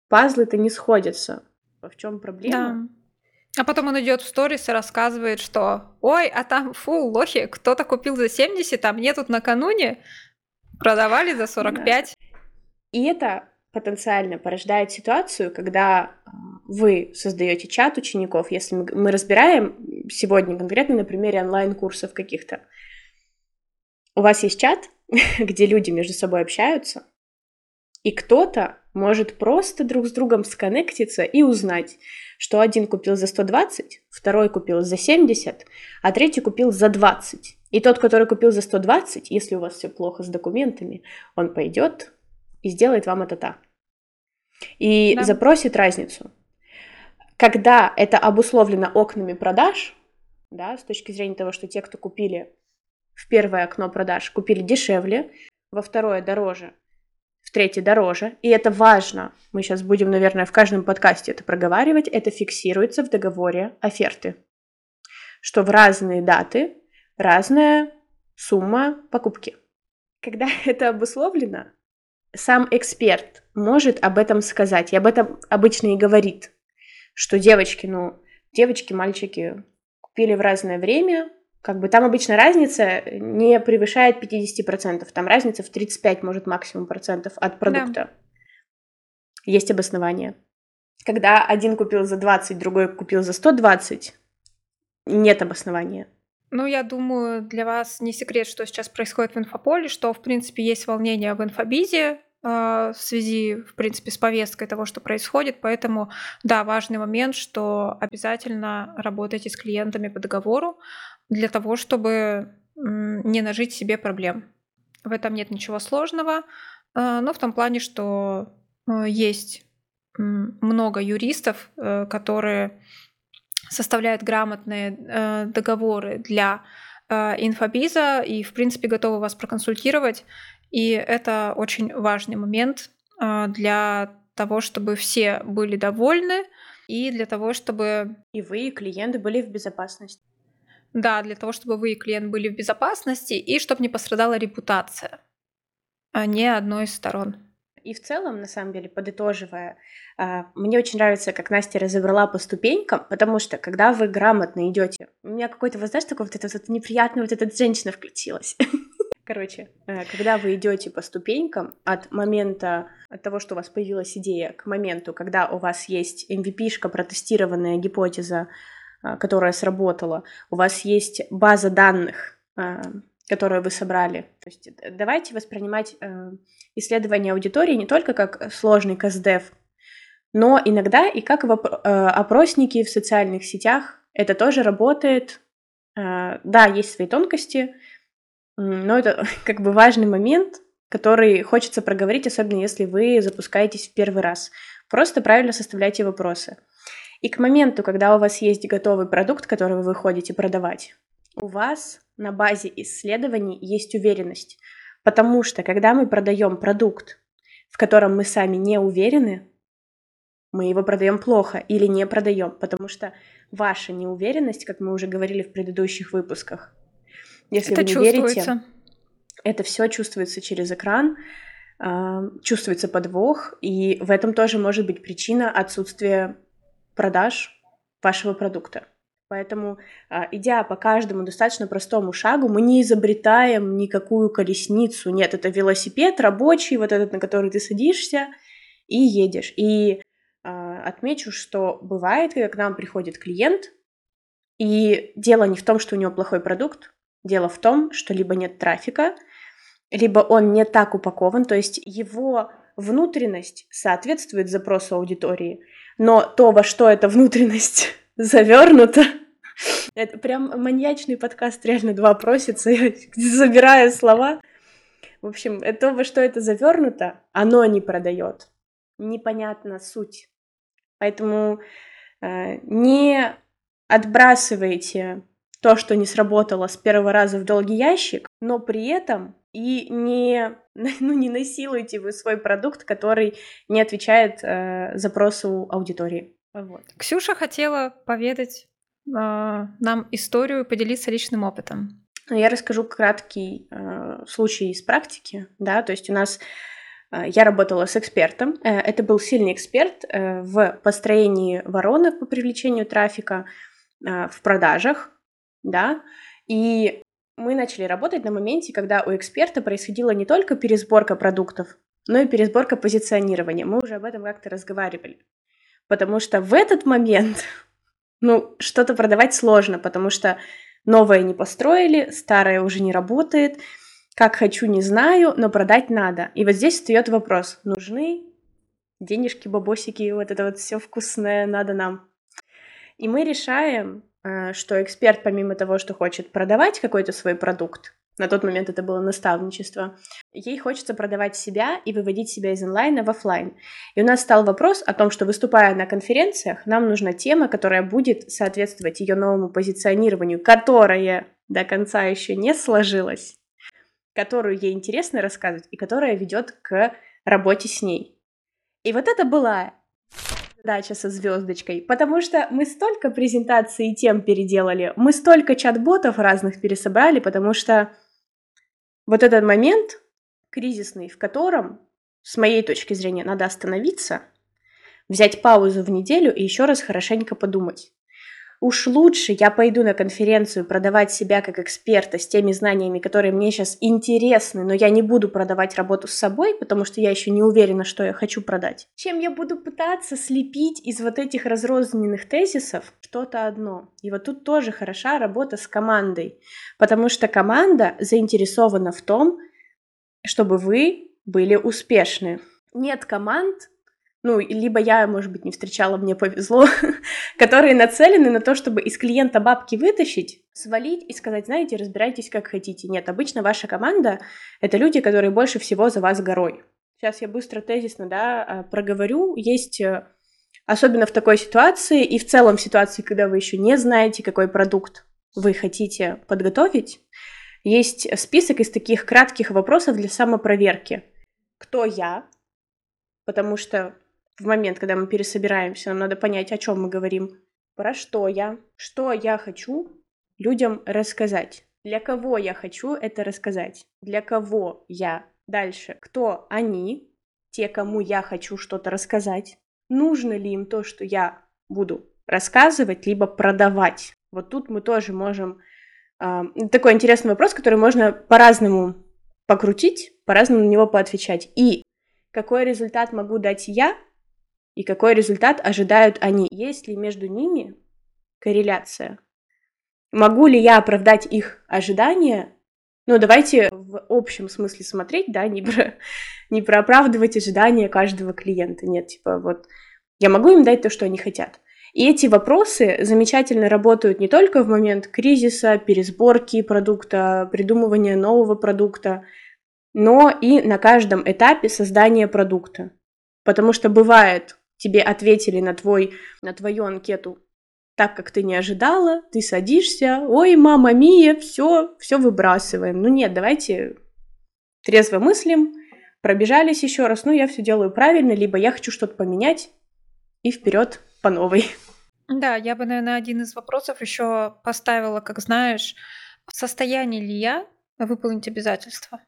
пазлы-то не сходятся. В чем проблема? Да. А потом он идет в сторис и рассказывает, что ой, а там, фу, лохи, кто-то купил за 70, а мне тут накануне продавали за 45. Да. И это потенциально порождает ситуацию, когда а, вы создаете чат учеников, если мы разбираем сегодня конкретно на примере онлайн-курсов каких-то, у вас есть чат, где люди между собой общаются, и кто-то может просто друг с другом сконнектиться и узнать, что один купил за 120, второй купил за 70, а третий купил за 20. И тот, который купил за 120, если у вас все плохо с документами, он пойдет и сделает вам это так. И да. запросит разницу. Когда это обусловлено окнами продаж, да, с точки зрения того, что те, кто купили в первое окно продаж, купили дешевле, во второе дороже, в третье дороже, и это важно, мы сейчас будем, наверное, в каждом подкасте это проговаривать, это фиксируется в договоре оферты, что в разные даты разная сумма покупки. Когда это обусловлено, сам эксперт может об этом сказать, и об этом обычно и говорит, что девочки, ну, девочки, мальчики купили в разное время, как бы там обычно разница не превышает 50%, там разница в 35, может, максимум процентов от продукта. Да. Есть обоснование. Когда один купил за 20, другой купил за 120, нет обоснования. Ну, я думаю, для вас не секрет, что сейчас происходит в инфополе, что, в принципе, есть волнение в инфобизе, а, в связи, в принципе, с повесткой того, что происходит. Поэтому, да, важный момент, что обязательно работайте с клиентами по договору для того, чтобы не нажить себе проблем. В этом нет ничего сложного, а, но в том плане, что э, есть много юристов, э, которые составляют грамотные э, договоры для э, инфобиза и, в принципе, готовы вас проконсультировать. И это очень важный момент э, для того, чтобы все были довольны и для того, чтобы... И вы, и клиенты были в безопасности. Да, для того, чтобы вы и клиент были в безопасности и чтобы не пострадала репутация а не одной из сторон. И в целом, на самом деле, подытоживая, а, мне очень нравится, как Настя разобрала по ступенькам, потому что, когда вы грамотно идете, у меня какой-то, вот знаешь, такой вот этот вот неприятный, вот эта женщина включилась. Короче, э, когда вы идете по ступенькам от момента, от того, что у вас появилась идея, к моменту, когда у вас есть MVP-шка, протестированная гипотеза, которая сработала, у вас есть база данных, а, которую вы собрали. То есть э, давайте воспринимать э, исследование аудитории не только как сложный КСДФ, но иногда и как э, опросники в социальных сетях. Это тоже работает. Да, есть свои тонкости, но это как бы важный момент, который хочется проговорить, особенно если вы запускаетесь в первый раз. Просто правильно составляйте вопросы. И к моменту, когда у вас есть готовый продукт, который вы выходите продавать, у вас на базе исследований есть уверенность. Потому что когда мы продаем продукт, в котором мы сами не уверены, мы его продаем плохо или не продаем, потому что ваша неуверенность, как мы уже говорили в предыдущих выпусках, если это вы не верите, это все чувствуется через экран, а, чувствуется подвох, и в этом тоже может быть причина отсутствия продаж вашего продукта. Поэтому, а, идя по каждому достаточно простому шагу, мы не изобретаем никакую колесницу. Нет, это велосипед рабочий, вот этот, на который ты садишься и едешь. И а, отмечу, что бывает, когда к нам приходит клиент, и дело не в том, что у него плохой продукт, дело в том, что либо нет трафика, либо он не так упакован, то есть его внутренность соответствует запросу аудитории, но то, во что эта внутренность завернута, это прям маньячный подкаст, реально два просится, я забираю слова. В общем, то, во что это завернуто, оно не продает. Непонятна суть. Поэтому э, не отбрасывайте то, что не сработало с первого раза в долгий ящик, но при этом и не, ну, не насилуйте вы свой продукт, который не отвечает э, запросу аудитории. Вот. Ксюша хотела поведать э, нам историю, поделиться личным опытом. Я расскажу краткий э, случай из практики, да, то есть у нас э, я работала с экспертом. Э, это был сильный эксперт э, в построении воронок по привлечению трафика, в продажах, да, и мы начали работать на моменте, когда у эксперта происходила не только пересборка продуктов, но и пересборка позиционирования. Мы уже об этом как-то разговаривали. Потому что в этот момент, ну, что-то продавать сложно, потому что новое не построили, старое уже не работает. Как хочу, не знаю, но продать надо. И вот здесь встает вопрос, нужны денежки, бабосики, вот это вот все вкусное надо нам. И мы решаем что эксперт, помимо того, что хочет продавать какой-то свой продукт, на тот момент это было наставничество. Ей хочется продавать себя и выводить себя из онлайна в офлайн. И у нас стал вопрос о том, что выступая на конференциях, нам нужна тема, которая будет соответствовать ее новому позиционированию, которое до конца еще не сложилось, которую ей интересно рассказывать и которая ведет к работе с ней. И вот это была задача со звездочкой, потому что мы столько презентаций и тем переделали, мы столько чат-ботов разных пересобрали, потому что вот этот момент кризисный, в котором, с моей точки зрения, надо остановиться, взять паузу в неделю и еще раз хорошенько подумать. Уж лучше я пойду на конференцию продавать себя как эксперта с теми знаниями, которые мне сейчас интересны, но я не буду продавать работу с собой, потому что я еще не уверена, что я хочу продать, чем я буду пытаться слепить из вот этих разрозненных тезисов что-то одно. И вот тут тоже хороша работа с командой, потому что команда заинтересована в том, чтобы вы были успешны. Нет команд, ну, либо я, может быть, не встречала, мне повезло, которые нацелены на то, чтобы из клиента бабки вытащить, свалить и сказать, знаете, разбирайтесь как хотите. Нет, обычно ваша команда — это люди, которые больше всего за вас горой. Сейчас я быстро тезисно, да, а, проговорю. Есть, э, особенно в такой ситуации и в целом в ситуации, когда вы еще не знаете, какой продукт вы хотите подготовить, есть список из таких кратких вопросов для самопроверки. Кто я? Потому что в момент, когда мы пересобираемся, нам надо понять, о чем мы говорим, про что я, что я хочу людям рассказать, для кого я хочу это рассказать, для кого я? Дальше, кто они, те, кому я хочу что-то рассказать, нужно ли им то, что я буду рассказывать, либо продавать. Вот тут мы тоже можем... Э, такой интересный вопрос, который можно по-разному покрутить, по-разному на него поотвечать. И какой результат могу дать я, и какой результат ожидают они. Есть ли между ними корреляция? Могу ли я оправдать их ожидания? Ну, давайте в общем смысле смотреть, да, не про, не про оправдывать ожидания каждого клиента. Нет, типа вот я могу им дать то, что они хотят. И эти вопросы замечательно работают не только в момент кризиса, пересборки продукта, придумывания нового продукта, но и на каждом этапе создания продукта. Потому что бывает тебе ответили на, твой, на твою анкету так, как ты не ожидала, ты садишься, ой, мама мия, все, все выбрасываем. Ну нет, давайте трезво мыслим, пробежались еще раз, ну я все делаю правильно, либо я хочу что-то поменять и вперед по новой. Да, я бы, наверное, один из вопросов еще поставила, как знаешь, в состоянии ли я выполнить обязательства?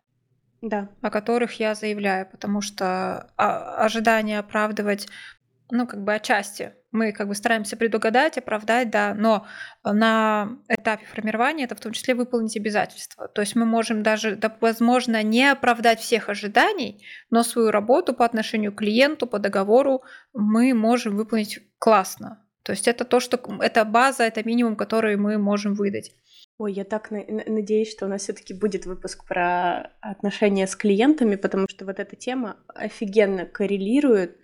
Да. О которых я заявляю, потому что а, ожидание оправдывать ну, как бы отчасти. Мы как бы стараемся предугадать, оправдать, да, но на этапе формирования это в том числе выполнить обязательства. То есть мы можем даже, да, возможно, не оправдать всех ожиданий, но свою работу по отношению к клиенту, по договору мы можем выполнить классно. То есть это то, что это база, это минимум, который мы можем выдать. Ой, я так на- надеюсь, что у нас все-таки будет выпуск про отношения с клиентами, потому что вот эта тема офигенно коррелирует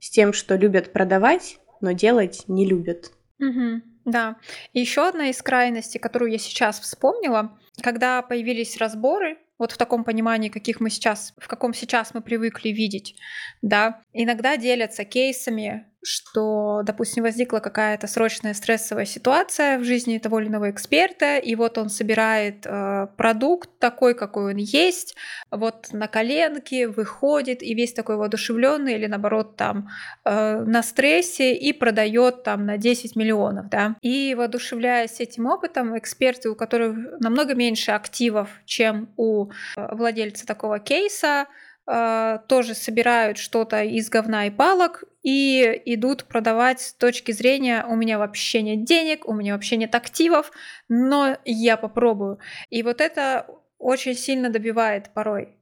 с тем, что любят продавать, но делать не любят. Угу, да. И еще одна из крайностей, которую я сейчас вспомнила, когда появились разборы, вот в таком понимании, каких мы сейчас, в каком сейчас мы привыкли видеть, да, иногда делятся кейсами, что, допустим, возникла какая-то срочная стрессовая ситуация в жизни того или иного эксперта, и вот он собирает э, продукт такой, какой он есть, вот на коленке выходит и весь такой воодушевленный или наоборот там э, на стрессе и продает там на 10 миллионов, да. И воодушевляясь этим опытом, эксперты, у которых намного меньше активов, чем у э, владельца такого кейса, э, тоже собирают что-то из говна и палок и идут продавать с точки зрения «у меня вообще нет денег, у меня вообще нет активов, но я попробую». И вот это очень сильно добивает порой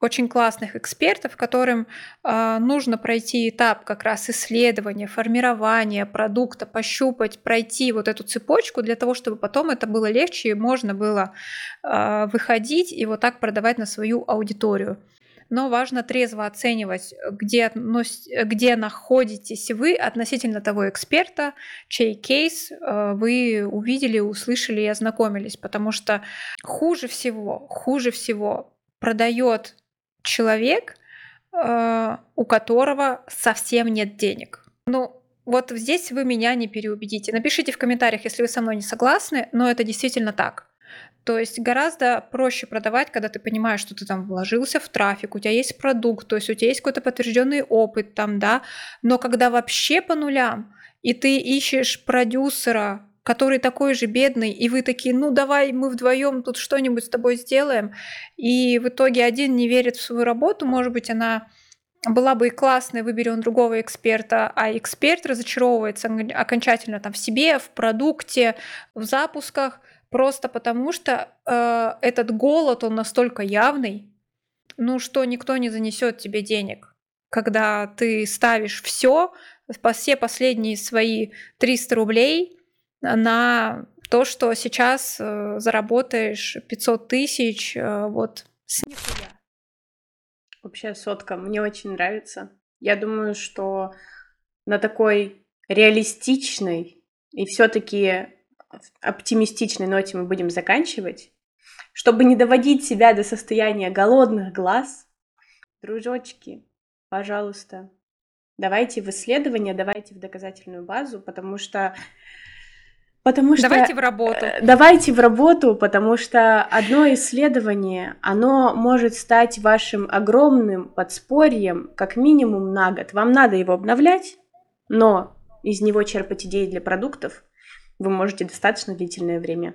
очень классных экспертов, которым э, нужно пройти этап как раз исследования, формирования продукта, пощупать, пройти вот эту цепочку для того, чтобы потом это было легче и можно было э, выходить и вот так продавать на свою аудиторию. Но важно трезво оценивать, где, где находитесь вы относительно того эксперта, чей кейс э, вы увидели, услышали и ознакомились, потому что хуже всего, хуже всего продает человек, э, у которого совсем нет денег. Ну, вот здесь вы меня не переубедите. Напишите в комментариях, если вы со мной не согласны, но это действительно так. То есть гораздо проще продавать, когда ты понимаешь, что ты там вложился в трафик, у тебя есть продукт, то есть у тебя есть какой-то подтвержденный опыт там, да, но когда вообще по нулям, и ты ищешь продюсера, который такой же бедный, и вы такие, ну давай мы вдвоем тут что-нибудь с тобой сделаем, и в итоге один не верит в свою работу, может быть, она была бы и классная, выбери он другого эксперта, а эксперт разочаровывается окончательно там в себе, в продукте, в запусках, просто потому что э, этот голод, он настолько явный, ну что никто не занесет тебе денег. Когда ты ставишь все, все последние свои 300 рублей на то, что сейчас э, заработаешь 500 тысяч, э, вот с нихуя. Вообще сотка, мне очень нравится. Я думаю, что на такой реалистичной и все-таки оптимистичной ноте мы будем заканчивать. Чтобы не доводить себя до состояния голодных глаз, дружочки, пожалуйста, давайте в исследование, давайте в доказательную базу, потому что Потому что... Давайте в работу. Э, давайте в работу, потому что одно исследование, оно может стать вашим огромным подспорьем как минимум на год. Вам надо его обновлять, но из него черпать идеи для продуктов вы можете достаточно длительное время.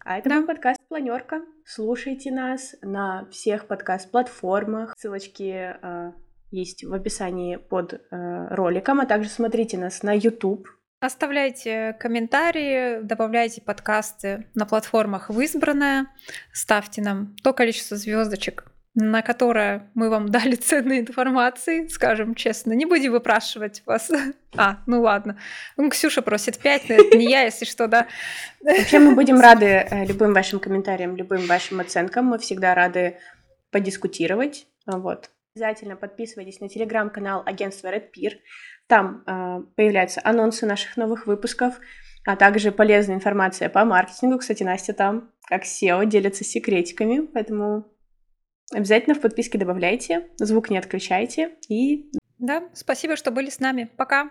А это да. был подкаст Планерка. Слушайте нас на всех подкаст-платформах. Ссылочки э, есть в описании под э, роликом, а также смотрите нас на YouTube. Оставляйте комментарии, добавляйте подкасты на платформах в избранное, ставьте нам то количество звездочек, на которое мы вам дали ценной информации, скажем честно. Не будем выпрашивать вас. А, ну ладно. Ну, Ксюша просит 5, но это не я, если что, да. Вообще мы будем рады э, любым вашим комментариям, любым вашим оценкам. Мы всегда рады подискутировать. Вот. Обязательно подписывайтесь на телеграм-канал агентства Red Peer. Там э, появляются анонсы наших новых выпусков, а также полезная информация по маркетингу. Кстати, Настя там, как SEO, делится секретиками, поэтому обязательно в подписке добавляйте, звук не отключайте и... Да, спасибо, что были с нами. Пока!